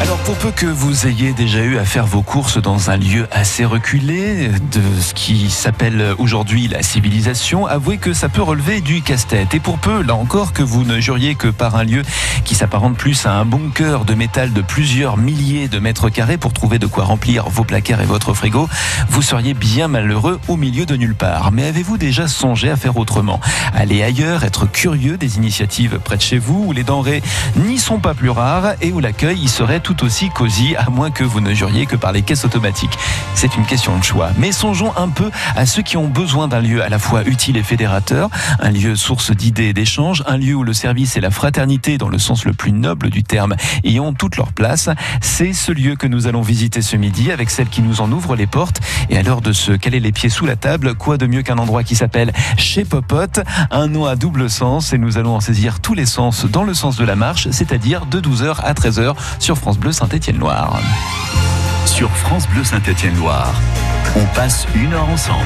Alors pour peu que vous ayez déjà eu à faire vos courses dans un lieu assez reculé de ce qui s'appelle aujourd'hui la civilisation, avouez que ça peut relever du casse-tête. Et pour peu, là encore, que vous ne juriez que par un lieu qui s'apparente plus à un bunker de métal de plusieurs milliers de mètres carrés pour trouver de quoi remplir vos placards et votre frigo, vous seriez bien malheureux au milieu de nulle part. Mais avez-vous déjà songé à faire autrement? Aller ailleurs, être curieux des initiatives près de chez vous où les denrées n'y sont pas plus rares et où l'accueil y serait tout aussi cosy, à moins que vous ne juriez que par les caisses automatiques. C'est une question de choix. Mais songeons un peu à ceux qui ont besoin d'un lieu à la fois utile et fédérateur, un lieu source d'idées et d'échanges, un lieu où le service et la fraternité, dans le sens le plus noble du terme, y ont toute leur place. C'est ce lieu que nous allons visiter ce midi avec celle qui nous en ouvre les portes. Et à l'heure de se caler les pieds sous la table, quoi de mieux qu'un endroit qui s'appelle Chez Popote, un nom à double sens et nous allons en saisir tous les sens dans le sens de la marche, c'est-à-dire de 12h à 13h sur France Bleu Saint-Étienne-Loire. Sur France Bleu Saint-Étienne-Loire, on passe une heure ensemble.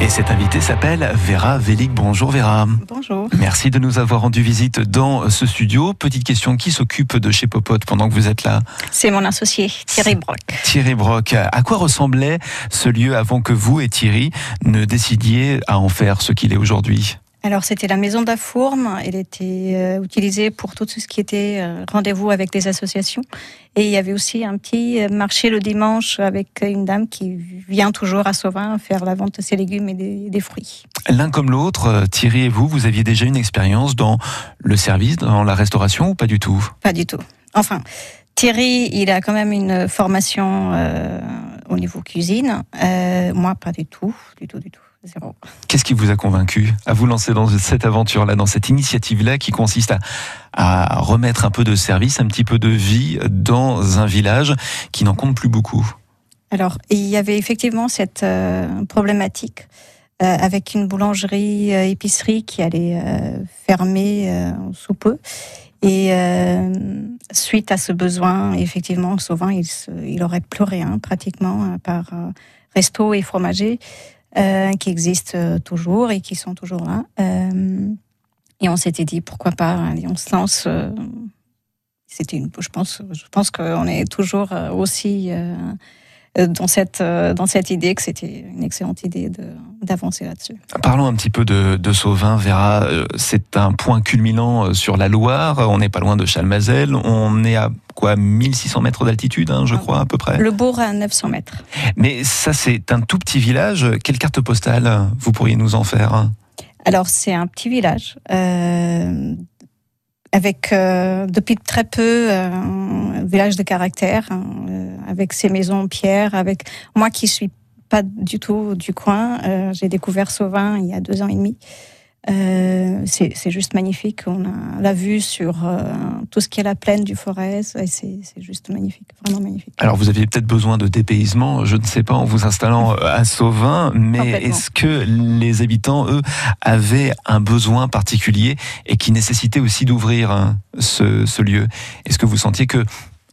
Et cette invitée s'appelle Vera Vélic. Bonjour Vera. Bonjour. Merci de nous avoir rendu visite dans ce studio. Petite question, qui s'occupe de chez Popote pendant que vous êtes là? C'est mon associé, Thierry Brock. Thierry Brock. À quoi ressemblait ce lieu avant que vous et Thierry ne décidiez à en faire ce qu'il est aujourd'hui? Alors c'était la maison d'Afourme, elle était euh, utilisée pour tout ce qui était euh, rendez-vous avec les associations. Et il y avait aussi un petit euh, marché le dimanche avec une dame qui vient toujours à Sauvin faire la vente de ses légumes et des, des fruits. L'un comme l'autre, Thierry et vous, vous aviez déjà une expérience dans le service, dans la restauration ou pas du tout? Pas du tout. Enfin, Thierry, il a quand même une formation euh, au niveau cuisine. Euh, moi, pas du tout, du tout, du tout. Zéro. Qu'est-ce qui vous a convaincu à vous lancer dans cette aventure-là, dans cette initiative-là qui consiste à, à, remettre un peu de service, un petit peu de vie dans un village qui n'en compte plus beaucoup? Alors, il y avait effectivement cette euh, problématique euh, avec une boulangerie, euh, épicerie qui allait fermer sous peu. Et suite à ce besoin, effectivement, souvent, il, se, il aurait plus rien pratiquement, par resto et fromager. Euh, qui existent euh, toujours et qui sont toujours là. Euh, et on s'était dit pourquoi pas, allez, on se lance. C'était une, je pense, je pense qu'on est toujours aussi dans cette dans cette idée que c'était une excellente idée d'avancer là-dessus. Parlons un petit peu de, de Sauvin, Vera. C'est un point culminant sur la Loire. On n'est pas loin de Chalmazel. On est à quoi 1600 mètres d'altitude, hein, je crois, à peu près? Le bourg à 900 mètres. Mais ça, c'est un tout petit village. Quelle carte postale vous pourriez nous en faire? Alors, c'est un petit village. Euh, avec euh, depuis très peu euh, un village de caractère, hein, euh, avec ses maisons en pierre, avec moi qui suis pas du tout du coin, euh, j'ai découvert Sauvin il y a deux ans et demi. Euh, c'est juste magnifique. On a la vue sur euh, tout ce qui est la plaine du Forez. C'est juste magnifique, vraiment magnifique. Alors vous aviez peut-être besoin de dépaysement, je ne sais pas, en vous installant euh, à Sauvin, mais est-ce que les habitants, eux, avaient un besoin particulier et qui nécessitait aussi d'ouvrir hein, ce, ce lieu? Est-ce que vous sentiez que,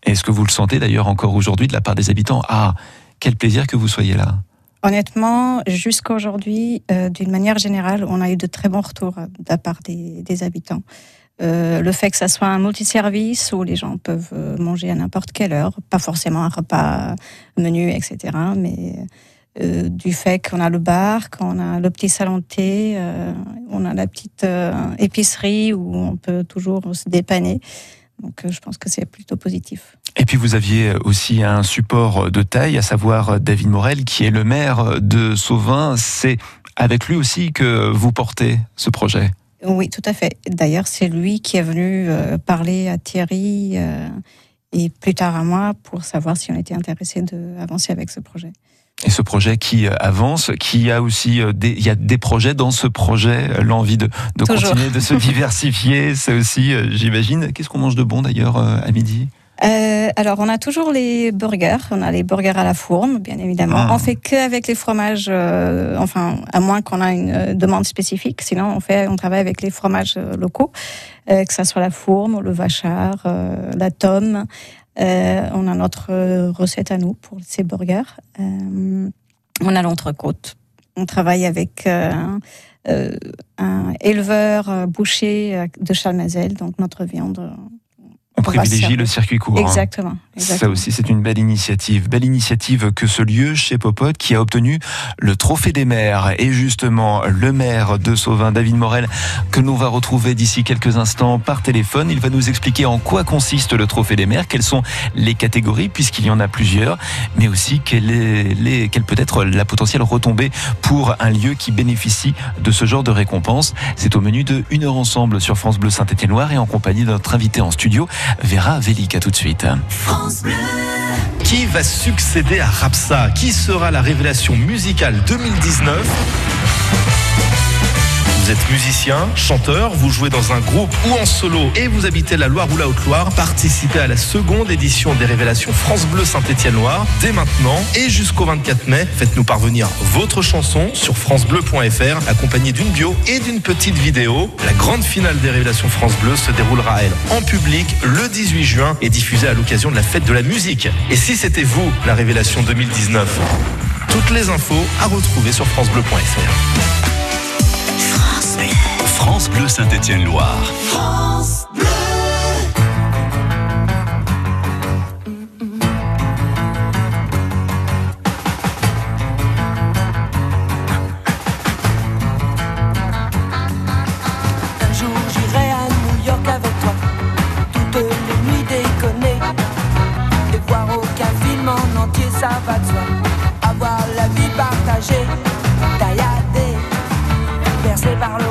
est-ce que vous le sentez d'ailleurs encore aujourd'hui de la part des habitants? Ah, quel plaisir que vous soyez là Honnêtement, jusqu'à aujourd'hui, euh, d'une manière générale, on a eu de très bons retours de la part des, habitants. Euh, le fait que ça soit un multiservice où les gens peuvent euh, manger à n'importe quelle heure, pas forcément un repas menu, etc., mais euh, du fait qu'on a le bar, qu'on a le petit salon de thé, euh, on a la petite euh, épicerie où on peut toujours se dépanner. Donc je pense que c'est plutôt positif. Et puis vous aviez aussi un support de taille, à savoir David Morel, qui est le maire de Sauvin. C'est avec lui aussi que vous portez ce projet? Oui, tout à fait. D'ailleurs, c'est lui qui est venu euh, parler à Thierry euh, et plus tard à moi pour savoir si on était intéressé d'avancer avec ce projet. Et ce projet qui avance, qui a aussi des, il y a des projets dans ce projet, l'envie de, de continuer, de se diversifier, c'est aussi, j'imagine. Qu'est-ce qu'on mange de bon d'ailleurs à midi? Euh, alors, on a toujours les burgers. On a les burgers à la fourme, bien évidemment. Ah. On fait que avec les fromages, euh, enfin, à moins qu'on a une euh, demande spécifique. Sinon, on fait, on travaille avec les fromages euh, locaux, euh, que ça soit la fourme, le vachard, euh, la tome. On a notre recette à nous pour ces burgers. on a l'entrecôte. on travaille avec un éleveur boucher de Chalmazel, donc notre viande on privilégie le circuit court. Hein. Exactement, Ça aussi, c'est une belle initiative. Belle initiative que ce lieu chez Popote qui a obtenu le trophée des maires. Et justement, le maire de Sauvin, David Morel, que nous va retrouver d'ici quelques instants par téléphone. Il va nous expliquer en quoi consiste le trophée des maires, quelles sont les catégories, puisqu'il y en a plusieurs, mais aussi quelle, est, quelle peut être la potentielle retombée pour un lieu qui bénéficie de ce genre de récompense. C'est au menu de Une heure ensemble sur France Bleu Saint-Étienne-Loire et en compagnie de notre invité en studio, Vera Velika tout de suite. Qui va succéder à Rapsa? Qui sera la révélation musicale 2019 vous êtes musicien, chanteur, vous jouez dans un groupe ou en solo et vous habitez la Loire ou la Haute-Loire, participez à la seconde édition des révélations France Bleu Saint-Étienne-Loire dès maintenant et jusqu'au 24 mai. Faites-nous parvenir votre chanson sur francebleu.fr accompagnée d'une bio et d'une petite vidéo. La grande finale des révélations France Bleu se déroulera elle en public le 18 juin et diffusée à l'occasion de la fête de la musique. Et si c'était vous la révélation 2019 Toutes les infos à retrouver sur francebleu.fr. France Bleu Saint-Étienne-Loire. France Bleu. Un jour j'irai à New York avec toi, toutes les nuits déconner, et voir aucun film en entier, ça va de soi. Avoir la vie partagée, tailladée, percée par le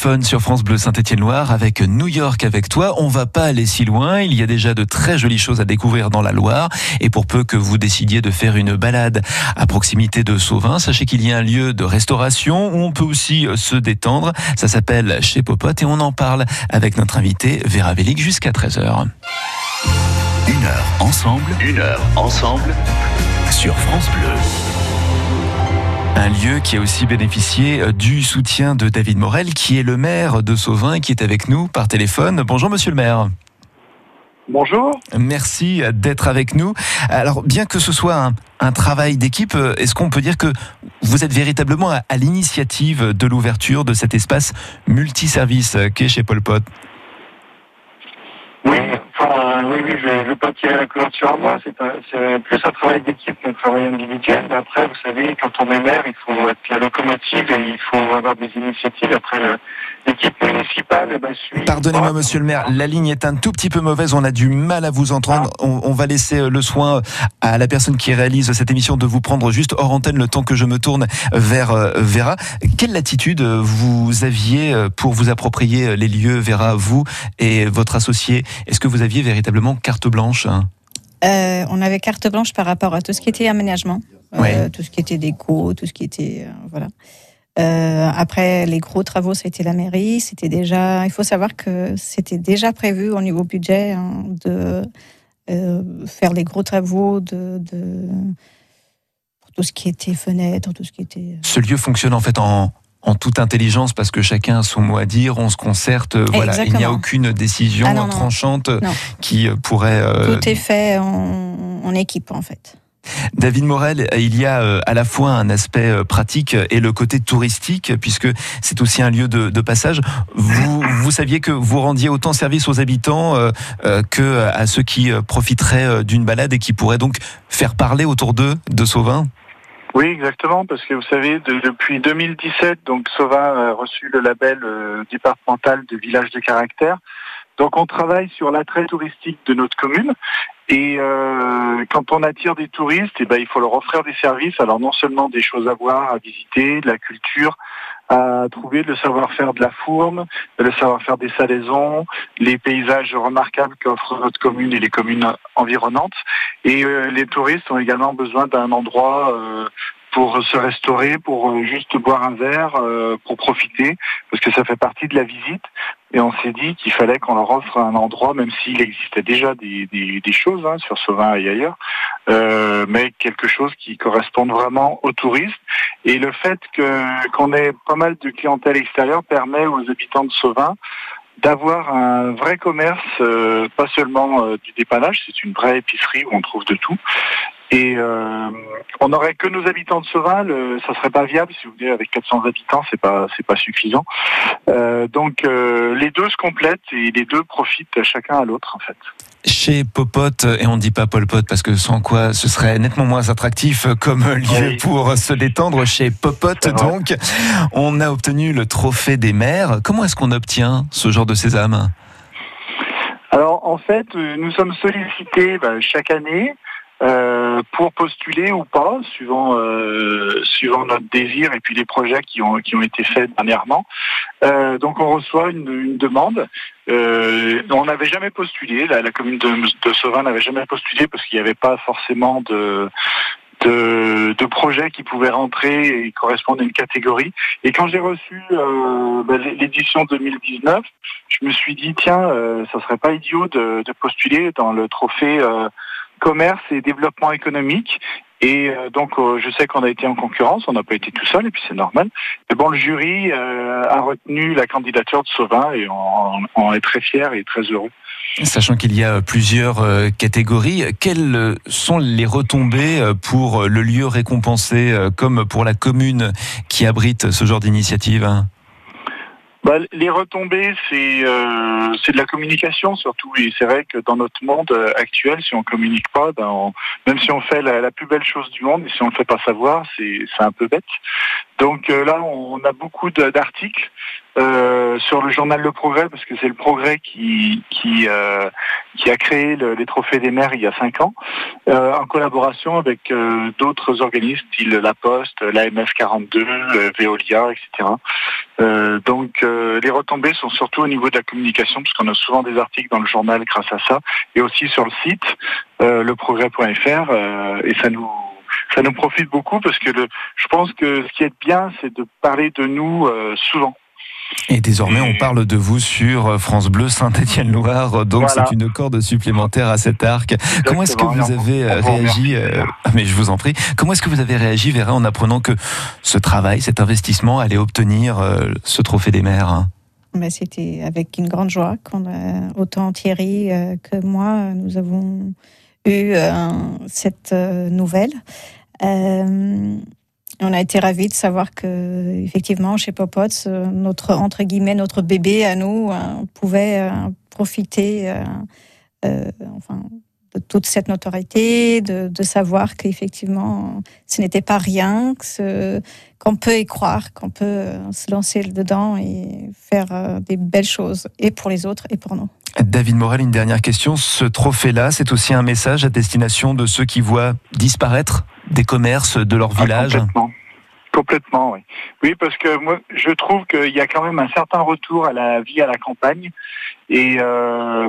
Téléphone sur France Bleu Saint-Étienne-Loire avec New York avec toi. On va pas aller si loin. Il y a déjà de très jolies choses à découvrir dans la Loire. Et pour peu que vous décidiez de faire une balade à proximité de Sauvin, sachez qu'il y a un lieu de restauration où on peut aussi euh, se détendre. Ça s'appelle Chez Popote et on en parle avec notre invité Vera Vélic jusqu'à 13h. Une heure ensemble. Une heure ensemble sur France Bleu. Un lieu qui a aussi bénéficié euh, du soutien de David Morel, qui est le maire de Sauvin, qui est avec nous par téléphone. Bonjour monsieur le maire. Bonjour. Merci d'être avec nous. Alors, bien que ce soit un, un travail d'équipe, euh, est-ce qu'on peut dire que vous êtes véritablement à, à l'initiative de l'ouverture de cet espace multiservice euh, qu'est chez Pol Pot? Oui, enfin, euh, oui, oui, je ne veux pas tirer la couverture à moi. C'est plus un travail d'équipe qu'un travail individuel. Après, vous savez, quand on est maire, il faut être la locomotive et il faut avoir des initiatives. Après, l'équipe municipale eh ben, suit. Pardonnez-moi, monsieur le maire, la ligne est un tout petit peu mauvaise. On a du mal à vous entendre. Ah. On, on, va laisser le soin à la personne qui réalise cette émission de vous prendre juste hors antenne le temps que je me tourne vers Vera. Quelle attitude vous aviez pour vous approprier les lieux, Vera, vous et votre associé? Est-ce que vous aviez véritablement carte blanche euh, On avait carte blanche par rapport à tout ce qui était aménagement, euh, tout ce qui était déco, tout ce qui était euh, voilà. Après les gros travaux, c'était la mairie. C'était déjà. Il faut savoir que c'était déjà prévu au niveau budget hein, de faire les gros travaux de, de tout ce qui était fenêtre, tout ce qui était. Ce lieu fonctionne en fait en, en toute intelligence parce que chacun a son mot à dire, on se concerte, euh, voilà, il n'y a aucune décision ah tranchante qui euh, pourrait. Euh, Tout est fait en, équipe en fait. David Morel, il y a à la fois un aspect pratique et le côté touristique, puisque c'est aussi un lieu de, passage. Vous, vous saviez que vous rendiez autant service aux habitants que à ceux qui profiteraient d'une balade et qui pourraient donc faire parler autour d'eux de Sauvin? Oui, exactement, parce que vous savez, depuis 2017, donc Sova a reçu le label euh, départemental de village de caractère. Donc on travaille sur l'attrait touristique de notre commune et euh, quand on attire des touristes, eh ben, il faut leur offrir des services. Alors non seulement des choses à voir, à visiter, de la culture, à trouver, le savoir-faire de la fourme, le savoir-faire des salaisons, les paysages remarquables qu'offre notre commune et les communes environnantes. Et euh, les touristes ont également besoin d'un endroit euh, pour se restaurer, pour euh, juste boire un verre, euh, pour profiter, parce que ça fait partie de la visite. Et on s'est dit qu'il fallait qu'on leur offre un endroit, même s'il existait déjà des, des, choses hein, sur Sauvin et ailleurs, euh, mais quelque chose qui corresponde vraiment aux touristes. Et le fait que qu'on ait pas mal de clientèle extérieure permet aux habitants de Sauvin d'avoir un vrai commerce, pas seulement du dépannage, c'est une vraie épicerie où on trouve de tout, et euh, on n'aurait que nos habitants de Seval, ça serait pas viable si vous voulez avec 400 habitants, c'est pas c'est pas suffisant. Euh, donc euh, les deux se complètent et les deux profitent chacun à l'autre en fait. Chez Popote, et on ne dit pas Pol Pot parce que sans quoi ce serait nettement moins attractif comme lieu pour se détendre. Chez Popote, donc, on a obtenu le trophée des maires. Comment est-ce qu'on obtient ce genre de sésame? Alors en fait, nous sommes sollicités bah, chaque année euh, pour postuler ou pas, suivant euh, suivant notre désir et puis les projets qui ont qui ont été faits dernièrement. Euh, donc on reçoit une, une demande. Euh, on n'avait jamais postulé, la, la commune de, de Sauvin n'avait jamais postulé parce qu'il n'y avait pas forcément de de, de, projets qui pouvaient rentrer et correspondre à une catégorie. Et quand j'ai reçu euh, bah, l'édition 2019, je me suis dit tiens, euh, ça serait pas idiot de, de postuler dans le trophée euh, commerce et développement économique. Et euh, donc, euh, je sais qu'on a été en concurrence, on n'a pas été tout seul, et puis c'est normal. Mais bon, le jury euh, a retenu la candidature de Sauvin, et on, est très fiers et très heureux. Sachant qu'il y a plusieurs catégories, quelles sont les retombées pour le lieu récompensé, comme pour la commune qui abrite ce genre d'initiative bah, les retombées, c'est euh, c'est de la communication surtout. Et c'est vrai que dans notre monde euh, actuel, si on communique pas, ben même si on fait la, plus belle chose du monde, et si on ne le fait pas savoir, c'est un peu bête. Donc euh, là, on a beaucoup d'articles euh, sur le journal Le Progrès, parce que c'est le Progrès qui qui, euh, qui a créé les trophées des maires il y a cinq ans, euh, en collaboration avec euh, d'autres organismes, style La Poste, l'AMF 42, Veolia, etc. donc les retombées sont surtout au niveau de la communication, puisqu'on a souvent des articles dans le journal grâce à ça, et aussi sur le site leprogrès.fr, et ça nous ça nous profite beaucoup parce que le, je pense que ce qui est bien, c'est de parler de nous euh, souvent. Et désormais, on parle de vous sur France Bleu Saint-Étienne-Loire, donc c'est une corde supplémentaire à cet arc. Comment est-ce que vous avez euh, réagi euh, Mais je vous en prie. Comment est-ce que vous avez réagi, Vera, en apprenant que ce travail, cet investissement allait obtenir ce trophée des maires hein? Ben, C'était avec une grande joie qu'on a autant Thierry que moi, nous avons eu cette nouvelle. Euh, on a été ravis de savoir que, effectivement, chez Popots, notre entre guillemets notre bébé à nous euh, pouvait euh, profiter enfin, de toute cette notoriété, de, de savoir qu'effectivement, ce n'était pas rien, qu'on peut y croire, qu'on peut se lancer dedans et faire des belles choses, et pour les autres, et pour nous. David Morel, une dernière question. Ce trophée-là, c'est aussi un message à destination de ceux qui voient disparaître des commerces de leur ah, village Complètement. Complètement, oui. Oui, parce que moi, je trouve qu'il y a quand même un certain retour à la vie à la campagne. Et euh,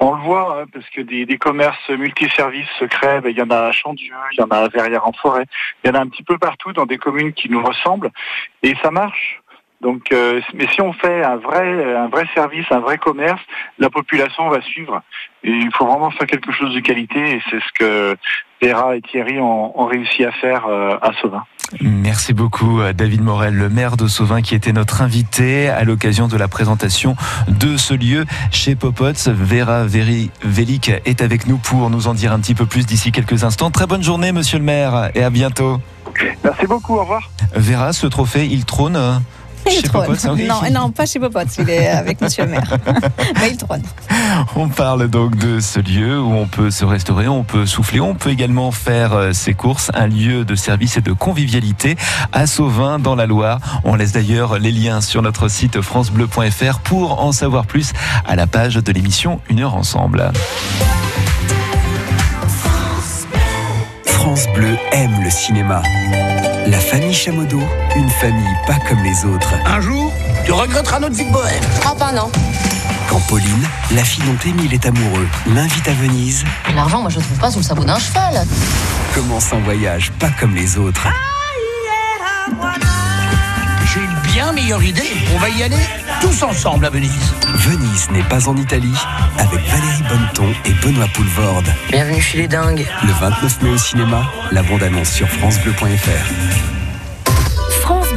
on le voit, hein, parce que des, commerces multiservices se créent. Il y en a à Chandieu, il y en a à Verrières-en-Forêt. Il y en a un petit peu partout dans des communes qui nous ressemblent. Et ça marche. Donc, euh, mais si on fait un vrai, un vrai service, un vrai commerce, la population va suivre. Et il faut vraiment faire quelque chose de qualité, et c'est ce que Vera et Thierry ont, réussi à faire euh, à Sauvin. Merci beaucoup David Morel, le maire de Sauvin qui était notre invité à l'occasion de la présentation de ce lieu chez Popots. Vera Veri Velik est avec nous pour nous en dire un petit peu plus d'ici quelques instants. Très bonne journée monsieur le maire et à bientôt. Merci beaucoup, au revoir. Vera, ce trophée, il trône il trône. Non, non, pas chez Popots, il est avec monsieur le maire. Mais il trône. On parle donc de ce lieu où on peut se restaurer, on peut souffler, on peut également faire euh, ses courses, un lieu de service et de convivialité à Sauvin dans la Loire. On laisse d'ailleurs les liens sur notre site francebleu.fr pour en savoir plus à la page de l'émission Une heure ensemble. France Bleu aime le cinéma. Famille Chamodo, une famille pas comme les autres. Un jour, tu regretteras notre vie de bohème. Oh, ben non. Quand Pauline, la fille dont Émile est amoureux, l'invite à Venise. L'argent, moi je le trouve pas sous le sabot d'un cheval. Commence un voyage pas comme les autres. J'ai une bien meilleure idée. On va y aller tous ensemble à Venise. Venise n'est pas en Italie avec Valérie Bonneton et Benoît Poulvorde. Bienvenue chez les dingues. Le 29 mai au cinéma, la bande-annonce sur francebleu.fr.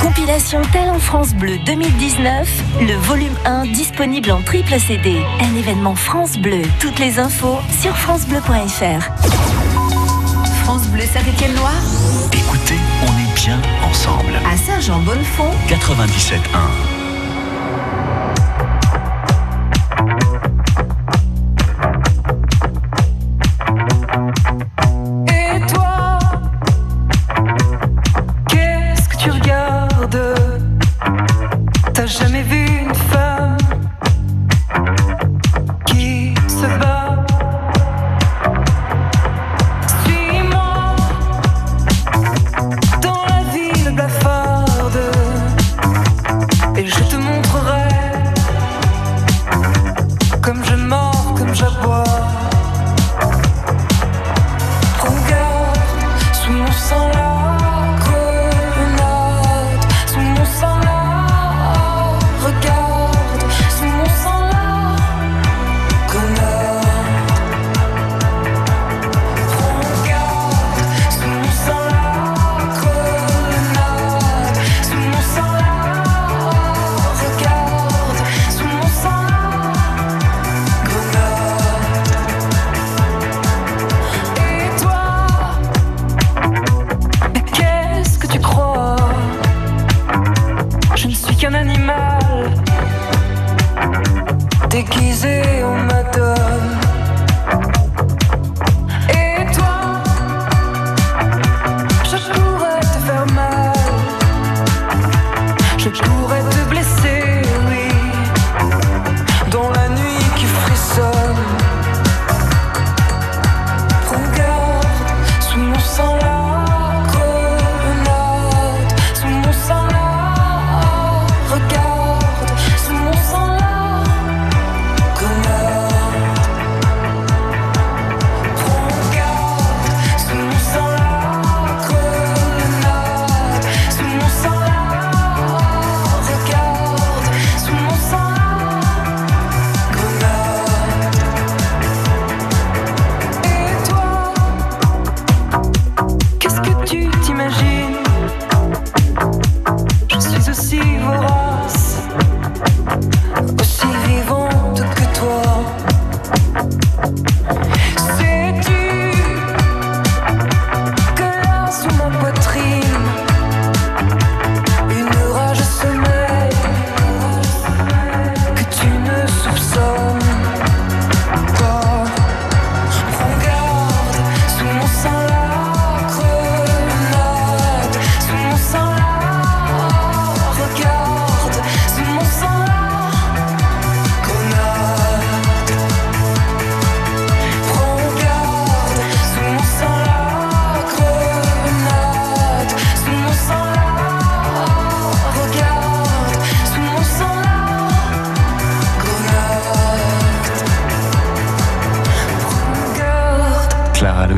Compilation en France Bleu 2019, le volume 1 disponible en triple CD. Un événement France Bleu. Toutes les infos sur francebleu.fr. France Bleu Saint-Étienne-Loire Écoutez, on est bien ensemble. À Saint-Jean-Bonnefond 97.1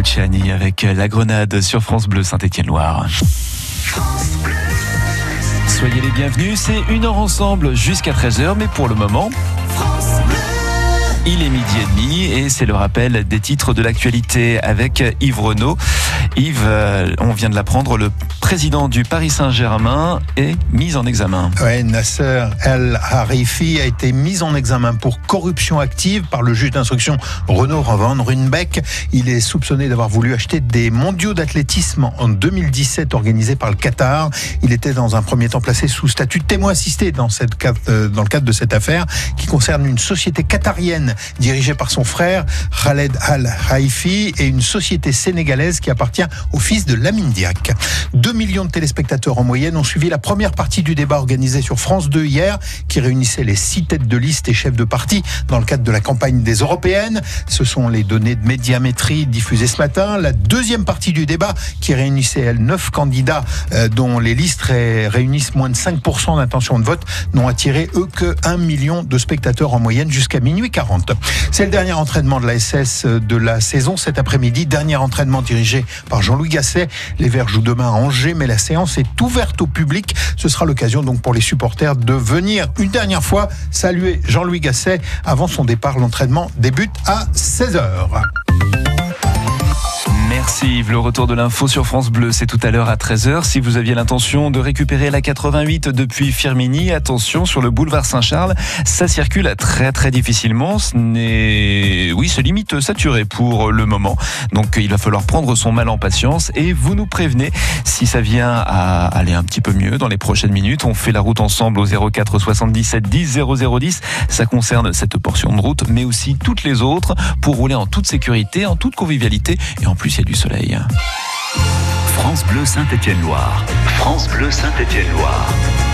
Avec La Grenade sur France Bleu Saint-Étienne-Loire. Soyez les bienvenus, c'est une heure ensemble jusqu'à 13h, mais pour le moment... Il est midi et demi et c'est le rappel des titres de l'actualité avec Yves Renaud. Yves, euh, on vient de l'apprendre, le président du Paris Saint-Germain est mis en examen. Oui, Nasser El Harifi a été mis en examen pour corruption active par le juge d'instruction Renaud Van Runbeck. Il est soupçonné d'avoir voulu acheter des mondiaux d'athlétisme en 2017 organisés par le Qatar. Il était dans un premier temps placé sous statut de témoin assisté dans, cette, euh, dans le cadre de cette affaire qui concerne une société qatarienne dirigée par son frère Khaled Al-Haifi et une société sénégalaise qui appartient au fils de Lamine Diak. 2 millions de téléspectateurs en moyenne ont suivi la première partie du débat organisé sur France 2 hier qui réunissait les six têtes de liste et chefs de parti dans le cadre de la campagne des européennes. Ce sont les données de médiamétrie diffusées ce matin. La deuxième partie du débat qui réunissait elle neuf candidats euh, dont les listes réunissent moins de 5% d'intention de vote n'ont attiré eux que 1 million de spectateurs en moyenne jusqu'à minuit 40. C'est le dernier entraînement de la SS de la saison cet après-midi. Dernier entraînement dirigé par Jean-Louis Gasset. Les Verts jouent demain à Angers, mais la séance est ouverte au public. Ce sera l'occasion donc pour les supporters de venir une dernière fois saluer Jean-Louis Gasset avant son départ. L'entraînement débute à 16h. Merci. Le retour de l'info sur France Bleu, c'est tout à l'heure à 13h. Si vous aviez l'intention de récupérer la 88 depuis Firmini, attention sur le boulevard Saint-Charles, ça circule très très difficilement. Ce n'est, oui, c'est limite saturé pour le moment. Donc il va falloir prendre son mal en patience et vous nous prévenez si ça vient à aller un petit peu mieux dans les prochaines minutes. On fait la route ensemble au 04 77 10 0010. Ça concerne cette portion de route, mais aussi toutes les autres pour rouler en toute sécurité, en toute convivialité et en plus il y a du soleil. France Bleu Saint-Étienne-Loire. France Bleu Saint-Étienne-Loire.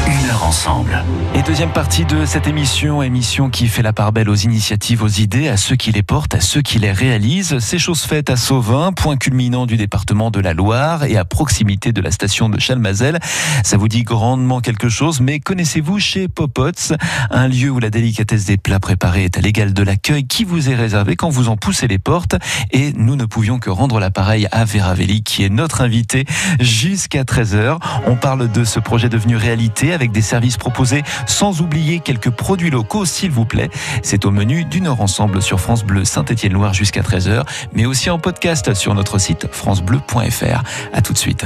Une heure ensemble. Et deuxième partie de cette émission, émission qui fait la part belle aux initiatives, aux idées, à ceux qui les portent, à ceux qui les réalisent. C'est chose faite à Sauvin, point culminant du département de la Loire et à proximité de la station de Chalmazel. Ça vous dit grandement quelque chose, mais connaissez-vous chez Popots, un lieu où la délicatesse des plats préparés est à l'égal de l'accueil qui vous est réservé quand vous en poussez les portes? Et nous ne pouvions que rendre l'appareil à Vera qui est notre invité jusqu'à 13h. On parle de ce projet devenu réalité avec des services proposés sans oublier quelques produits locaux, s'il vous plaît. C'est au menu d'une heure ensemble sur France Bleu Saint-Étienne-Loire jusqu'à 13h, mais aussi en podcast sur notre site francebleu.fr. À tout de suite.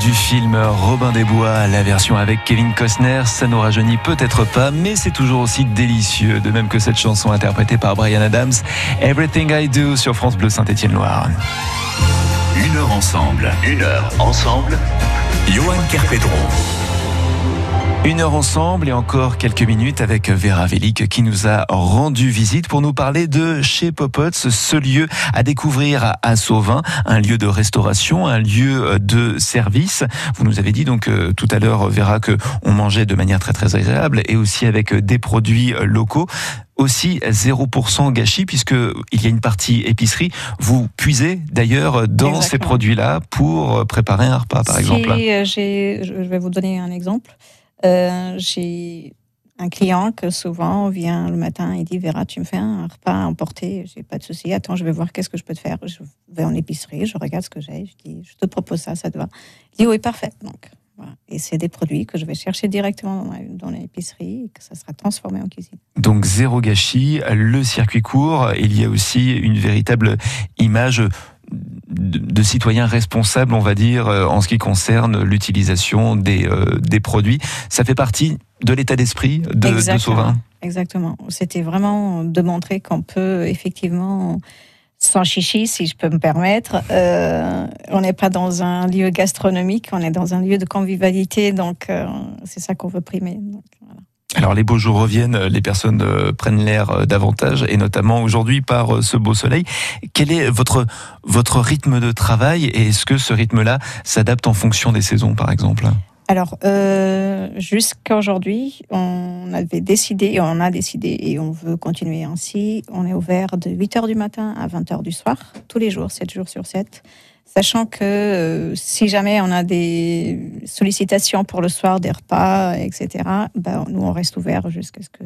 Du film Robin des Bois, la version avec Kevin Costner, ça nous rajeunit peut-être pas, mais c'est toujours aussi délicieux, de même que cette chanson interprétée par Brian Adams, Everything I Do sur France Bleu Saint-Étienne-Loire. Une heure ensemble, une heure ensemble. Johan Kerpedron. Une heure ensemble et encore quelques minutes avec Vera Velik qui nous a rendu visite pour nous parler de chez Popots, ce lieu à découvrir à- Sauvin, un lieu de restauration, un lieu de service. Vous nous avez dit donc euh, tout à l'heure, Vera, que on mangeait de manière très très agréable et aussi avec euh, des produits euh, locaux. Aussi 0% gâchis puisque il y a une partie épicerie. Vous puisez d'ailleurs dans ces produits-là pour euh, préparer un repas par Si, exemple. euh, j'ai- je vais vous donner un exemple. Euh, j'ai un client que souvent vient le matin et dit Vera, tu me fais un repas à emporter? J'ai pas de souci. Attends, je vais voir qu'est-ce que je peux te faire. Je vais en épicerie, je regarde ce que j'ai. Je dis Je te propose ça, ça te va. Il dit Oui. Donc. Et c'est des produits que je vais chercher directement dans l'épicerie et que ça sera transformé en cuisine. Donc zéro gâchis, le circuit court. Il y a aussi une véritable image de, de citoyens responsables, on va dire, euh, en ce qui concerne l'utilisation des, euh, des produits. Ça fait partie de l'état d'esprit de, de Exactement. Sauvin. Exactement. C'était vraiment de montrer qu'on peut effectivement, sans chichi, si je peux me permettre, euh, on n'est pas dans un lieu gastronomique, on est dans un lieu de convivialité, donc euh, c'est ça qu'on veut primer. Donc, voilà. Alors les beaux jours reviennent, les personnes euh, prennent l'air euh, davantage, et notamment aujourd'hui par euh, ce beau soleil. Quel est votre, votre rythme de travail et est-ce que ce rythme-là s'adapte en fonction des saisons, par exemple? Alors, euh, jusqu'à aujourd'hui, on avait décidé, on a décidé, et on veut continuer ainsi. On est ouvert de 8h du matin à 20h du soir, tous les jours, 7 jours sur 7. Sachant que euh, si jamais on a des sollicitations pour le soir, des repas, etc., ben, nous, on reste ouvert jusqu'à ce que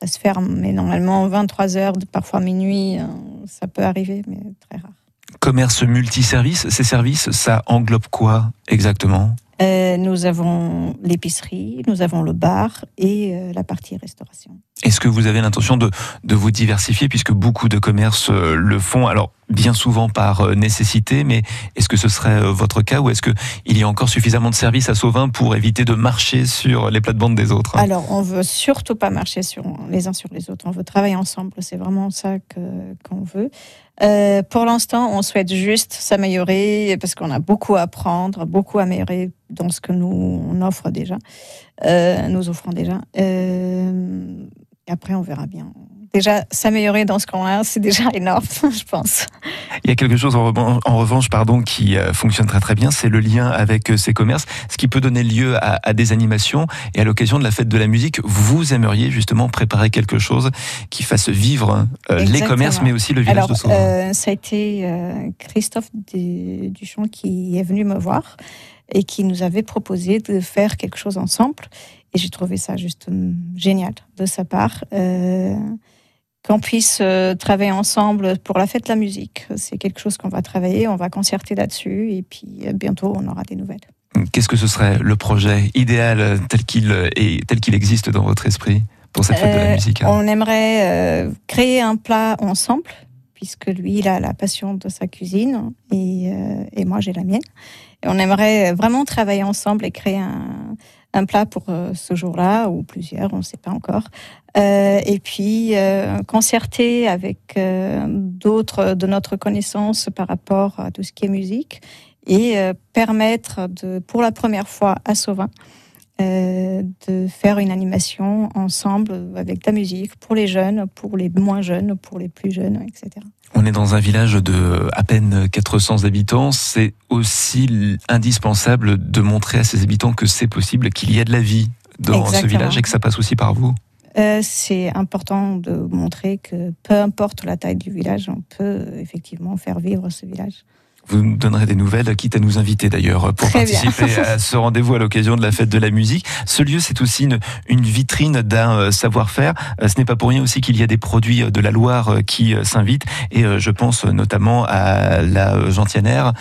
ça se ferme. Mais normalement, 23 heures, parfois minuit, euh, ça peut arriver, mais très rare. Commerce multiservice, ces services, ça englobe quoi exactement? Nous avons l'épicerie, nous avons le bar et euh, la partie restauration. Est-ce que vous avez l'intention de, de vous diversifier puisque beaucoup de commerces euh, le font Alors bien souvent par euh, nécessité, mais est-ce que ce serait euh, votre cas ou est-ce que il y a encore suffisamment de services à Sauvin pour éviter de marcher sur les plates-bandes des autres? Alors, on veut surtout pas marcher sur, les uns sur les autres. On veut travailler ensemble. C'est vraiment ça qu'on veut. Pour l'instant, on souhaite juste s'améliorer parce qu'on a beaucoup à apprendre, beaucoup à améliorer dans ce que nous on offre déjà, euh, nous offrons déjà. Euh, et après, on verra bien. Déjà, s'améliorer dans ce qu'on a, c'est déjà énorme, je pense. Il y a quelque chose en revanche, en revanche, pardon, qui euh, fonctionne très très bien, c'est le lien avec ces commerces, ce qui peut donner lieu à, à des animations. Et à l'occasion de la fête de la musique, vous aimeriez justement préparer quelque chose qui fasse vivre euh, les commerces, mais aussi le village Alors, de Sauvin. euh, ça a été Christophe Du- Duchamp qui est venu me voir et qui nous avait proposé de faire quelque chose ensemble. Et j'ai trouvé ça juste hum, génial de sa part. euh, qu'on puisse euh, travailler ensemble pour la fête de la musique. C'est quelque chose qu'on va travailler, on va concerter là-dessus et puis euh, bientôt on aura des nouvelles. Qu'est-ce que ce serait le projet idéal tel qu'il est, tel qu'il existe dans votre esprit pour cette fête de la musique hein? On aimerait euh, créer un plat ensemble, puisque lui, il a la passion de sa cuisine et, euh, et moi, j'ai la mienne. On aimerait vraiment travailler ensemble et créer un, plat pour ce jour-là ou plusieurs, on ne sait pas encore. et puis concerter avec d'autres de notre connaissance par rapport à tout ce qui est musique et permettre de, pour la première fois à Sauvin, euh, de faire une animation ensemble avec de la musique pour les jeunes, pour les moins jeunes, pour les plus jeunes, etc. On est dans un village de à peine 400 habitants. C'est aussi indispensable de montrer à ces habitants que c'est possible, qu'il y a de la vie dans ce village et que ça passe aussi par vous. Euh, c'est important de montrer que peu importe la taille du village, on peut effectivement faire vivre ce village. Vous nous donnerez des nouvelles, quitte à nous inviter d'ailleurs pour participer à ce rendez-vous à l'occasion de la fête de la musique. Ce lieu, c'est aussi une, une vitrine d'un euh, savoir-faire. Euh, ce n'est pas pour rien aussi qu'il y a des produits de la Loire euh, qui s'invitent. Et je pense notamment à la gentianaire,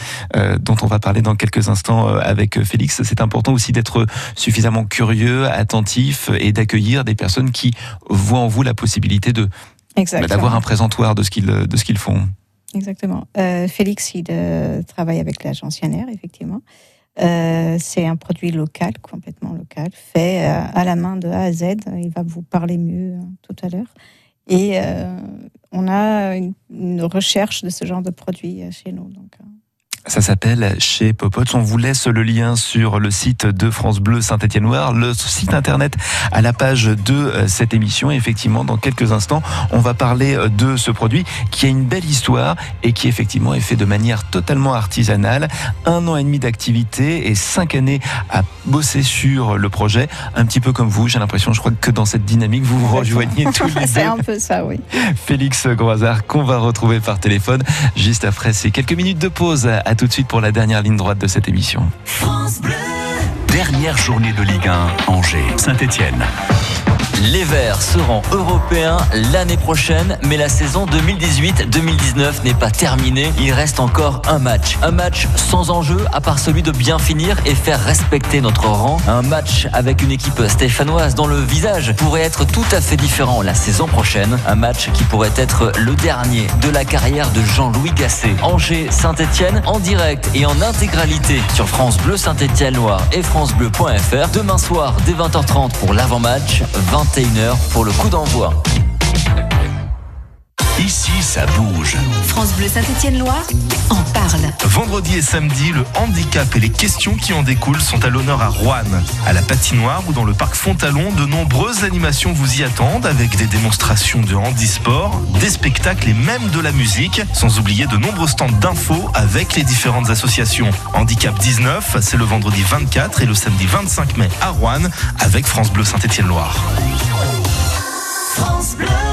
dont on va parler dans quelques instants avec Félix. C'est important aussi d'être suffisamment curieux, attentif et d'accueillir des personnes qui voient en vous la possibilité de d'avoir un présentoir de ce qu'ils de ce qu'ils font. Exactement. Euh, Félix, il euh, travaille avec l'agence Yanner, effectivement. Euh, c'est un produit local, complètement local, fait à la main de A à Z. Il va vous parler mieux tout à l'heure. Et on a une, une, recherche de ce genre de produit chez nous. Donc, ça s'appelle chez Popots. On vous laisse le lien sur le site de France Bleu Saint-Étienne Noir, le site internet à la page de euh, cette émission. Et effectivement, dans quelques instants, on va parler euh, de ce produit qui a une belle histoire et qui effectivement est fait de manière totalement artisanale. Un an et demi d'activité et cinq années à bosser sur le projet. Un petit peu comme vous, j'ai l'impression, je crois que dans cette dynamique, vous vous rejoignez tous les deux. C'est un peu ça, oui. Félix Groisard, qu'on va retrouver par téléphone juste après ces quelques minutes de pause tout de suite pour la dernière ligne droite de cette émission. France Bleu. Dernière journée de Ligue 1, Angers, Saint-Étienne. Les Verts seront européens l'année prochaine, mais la saison 2018-2019 n'est pas terminée. Il reste encore un match. Un match sans enjeu, à part celui de bien finir et faire respecter notre rang. Un match avec une équipe stéphanoise dont le visage pourrait être tout à fait différent la saison prochaine. Un match qui pourrait être le dernier de la carrière de Jean-Louis Gasset. Angers-Saint-Etienne en direct et en intégralité sur France Bleu Saint-Etienne Loire et francebleu.fr. Demain soir dès 20h30 pour l'avant-match. 21h pour le coup d'envoi. Ici, ça bouge. France Bleu Saint-Étienne-Loire en parle. Vendredi et samedi, le handicap et les questions qui en découlent sont à l'honneur à Rouen. À la patinoire ou dans le parc Fontalon, de nombreuses animations vous y attendent avec des démonstrations de handisport, des spectacles et même de la musique, sans oublier de nombreux stands d'infos avec les différentes associations. Handicap 19, c'est le vendredi 24 et le samedi 25 mai à Rouen avec France Bleu Saint-Étienne-Loire. France Bleu.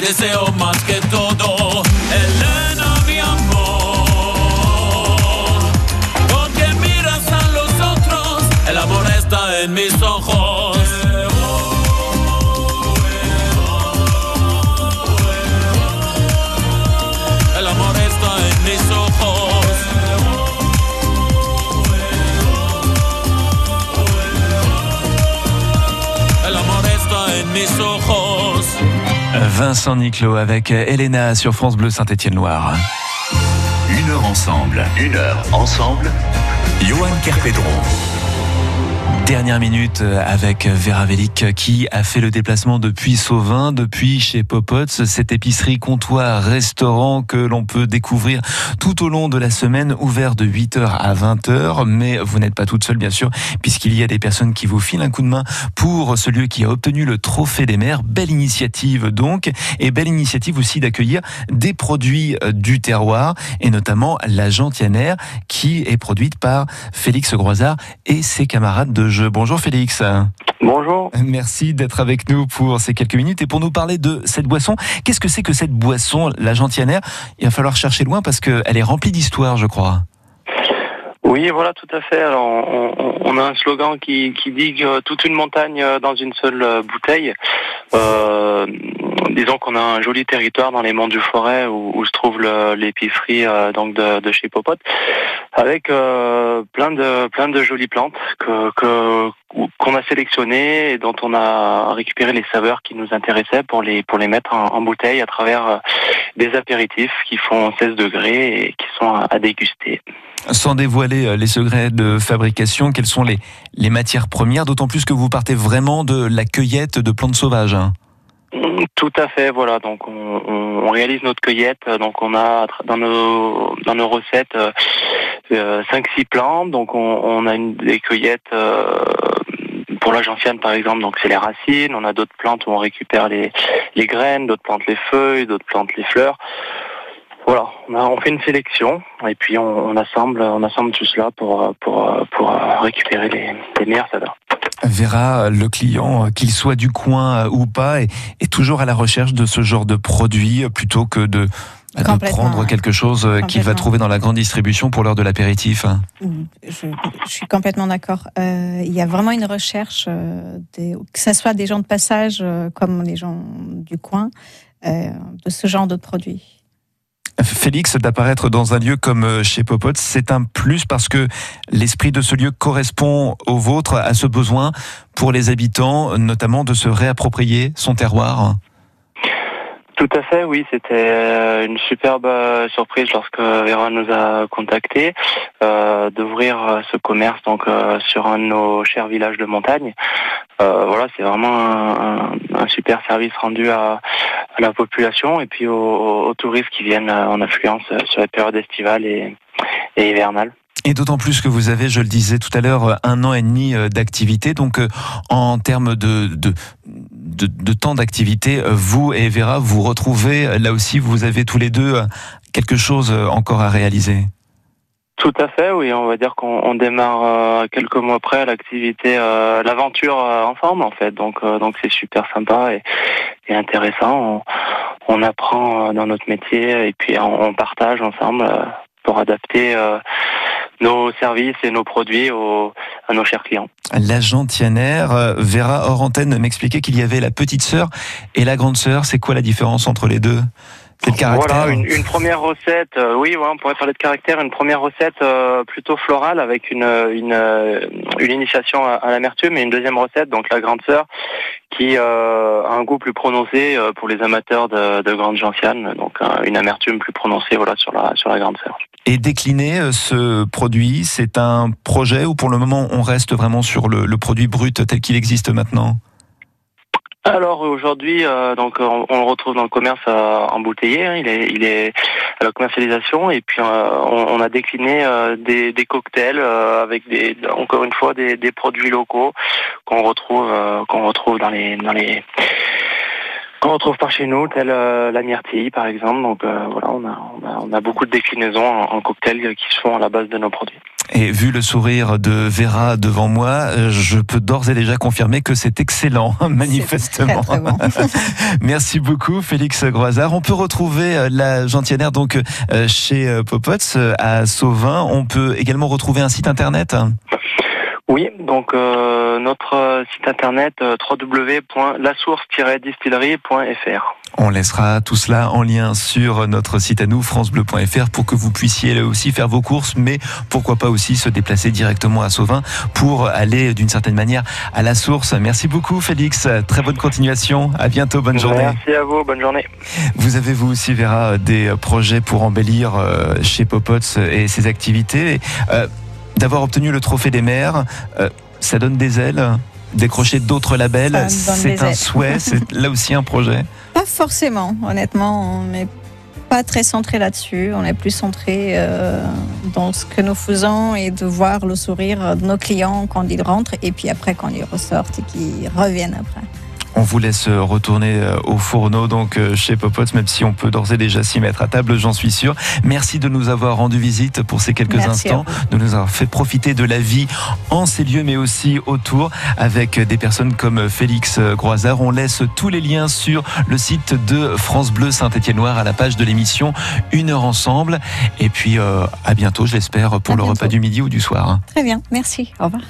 Deseo Vincent Niclot avec Elena sur France Bleu Saint-Étienne-Loire. Une heure ensemble, une heure ensemble. Johan Kerpedron. Dernière minute avec Vera Velik qui a fait le déplacement depuis Sauvin, depuis chez Popots, cette épicerie comptoir restaurant que l'on peut découvrir tout au long de la semaine, ouvert de 8h à 20h. Mais vous n'êtes pas toute seule, bien sûr, puisqu'il y a des personnes qui vous filent un coup de main pour ce lieu qui a obtenu le trophée des maires. Belle initiative donc, et belle initiative aussi d'accueillir des produits du terroir, et notamment la gentianière qui est produite par Félix Groisard et ses camarades de jeu. Bonjour Félix. Bonjour. Merci d'être avec nous pour ces quelques minutes et pour nous parler de cette boisson. Qu'est-ce que c'est que cette boisson, la gentianière Il va falloir chercher loin parce qu'elle est remplie d'histoire, je crois. Oui, voilà, tout à fait. Alors, on, on a un slogan qui, qui dit que toute une montagne dans une seule euh, bouteille. Euh, disons qu'on a un joli territoire dans les monts du Forêt où, où se trouve l'épicerie euh, donc de, de chez Popote, avec euh, plein de plein de jolies plantes que qu'on a sélectionnées et dont on a récupéré les saveurs qui nous intéressaient pour les pour les mettre en, en bouteille à travers euh, des apéritifs qui font 16 degrés et qui sont à- à déguster. Sans dévoiler euh, les secrets de fabrication, quelles sont les, matières premières D'autant plus que vous partez vraiment de la cueillette de plantes sauvages. hein. Mm, Tout à fait, voilà. Donc on, réalise notre cueillette. Donc on a dans nos recettes euh, euh, cinq six plantes. Donc on, a des cueillettes euh, pour la gentiane par exemple. Donc c'est les racines. On a d'autres plantes où on récupère les les graines, d'autres plantes les feuilles, d'autres plantes les fleurs. Voilà, on, fait une sélection et puis on, on assemble on assemble tout cela pour pour euh, pour récupérer les, les meilleures saveurs. Vera, le client, euh, qu'il soit du coin euh, ou pas, est, est toujours à la recherche de ce genre de produit plutôt que de, prendre quelque chose qu'il va trouver dans la grande distribution pour l'heure de l'apéritif. hein. Je, je suis complètement d'accord. Euh, il y a vraiment une recherche, euh, des- que ce soit des gens de passage euh, comme les gens du coin, euh, de ce genre de produits. Félix, d'apparaître dans un lieu comme euh, chez Popote, c'est un plus parce que l'esprit de ce lieu correspond au vôtre, à ce besoin pour les habitants, notamment de se réapproprier son terroir. Tout à fait, oui, c'était euh, une superbe euh, surprise lorsque Vera nous a contactés euh, d'ouvrir euh, ce commerce donc euh, sur un de nos chers villages de montagne. Euh, voilà, c'est vraiment un, un- super service rendu à, à la population et puis aux, aux touristes qui viennent euh, en affluence euh, sur les périodes estivales et, et hivernales. Et d'autant plus que vous avez, je le disais tout à l'heure, un an et demi euh, d'activité. Donc, euh, en termes de, de, de, temps d'activité, euh, vous et Vera, vous retrouvez, euh, là aussi, vous avez tous les deux euh, quelque chose euh, encore à réaliser. Tout à fait, oui. On va dire qu'on on démarre euh, quelques mois après l'activité, euh, l'aventure euh, ensemble en fait. Donc euh, donc c'est super sympa et, intéressant. On, apprend euh, dans notre métier et puis on, partage ensemble euh, pour adapter euh, nos services et nos produits aux, à nos chers clients. La gentianaire, euh, Vera hors antenne m'expliquait qu'il y avait la petite sœur et la grande sœur. C'est quoi la différence entre les deux? C'est le caractère Voilà, une, une première recette, euh, oui, on pourrait parler de caractère, une première recette euh, plutôt florale avec une, une, euh, une initiation à, à l'amertume et une deuxième recette, donc la grande sœur, qui euh, a un goût plus prononcé euh, pour les amateurs de, de grande gentiane, donc une amertume plus prononcée voilà, sur, la, sur la grande sœur. Et décliner euh, ce produit, c'est un projet ou pour le moment on reste vraiment sur le, produit brut tel qu'il existe maintenant? Alors aujourd'hui, euh, donc on, le retrouve dans le commerce euh, embouteillé. hein. il est, il est à la commercialisation et puis on, a décliné des, cocktails avec des, encore une fois des, des produits locaux qu'on retrouve, qu'on retrouve dans les, dans les, qu'on retrouve par chez nous, telle euh, la myrtille par exemple. Donc euh, voilà, on a, on a, on a beaucoup de déclinaisons en, en cocktails qui se font à la base de nos produits. Et vu le sourire de Vera devant moi, euh, je peux d'ores et déjà confirmer que c'est excellent, manifestement. Très, très bon. Merci beaucoup, Félix Groisard. On peut retrouver euh, la gentillère donc euh, chez Popots à Sauvin. On peut également retrouver un site internet. Oui, donc euh, notre site internet euh, www.lasource-distillerie.fr. On laissera tout cela en lien sur notre site à nous, francebleu.fr, pour que vous puissiez là aussi faire vos courses, mais pourquoi pas aussi se déplacer directement à Sauvin pour aller d'une certaine manière à la source. Merci beaucoup, Félix. Très bonne continuation. À bientôt. Bonne journée. Merci à vous, bonne journée. Vous avez vous aussi, Vera, des projets pour embellir euh, chez Popots et ses activités. Euh, D'avoir obtenu le trophée des maires, euh, ça donne des ailes Décrocher d'autres labels, c'est un ailes. souhait, c'est là aussi un projet. Pas forcément, honnêtement, on n'est pas très centré là-dessus. On est plus centré euh, dans ce que nous faisons et de voir le sourire de nos clients quand ils rentrent et puis après quand ils ressortent et qu'ils reviennent après. On vous laisse retourner euh, au fourneau, donc euh, chez Popots, même si on peut d'ores et déjà s'y mettre à table, j'en suis sûr. Merci de nous avoir rendu visite pour ces quelques Merci instants, de nous avoir fait profiter de la vie en ces lieux, mais aussi autour, avec des personnes comme Félix Groisard. On laisse tous les liens sur le site de France Bleu Saint-Étienne-Noir à la page de l'émission Une heure ensemble. Et puis, euh, à bientôt, je l'espère, pour À le bientôt. repas du midi ou du soir. Très bien, merci. Au revoir.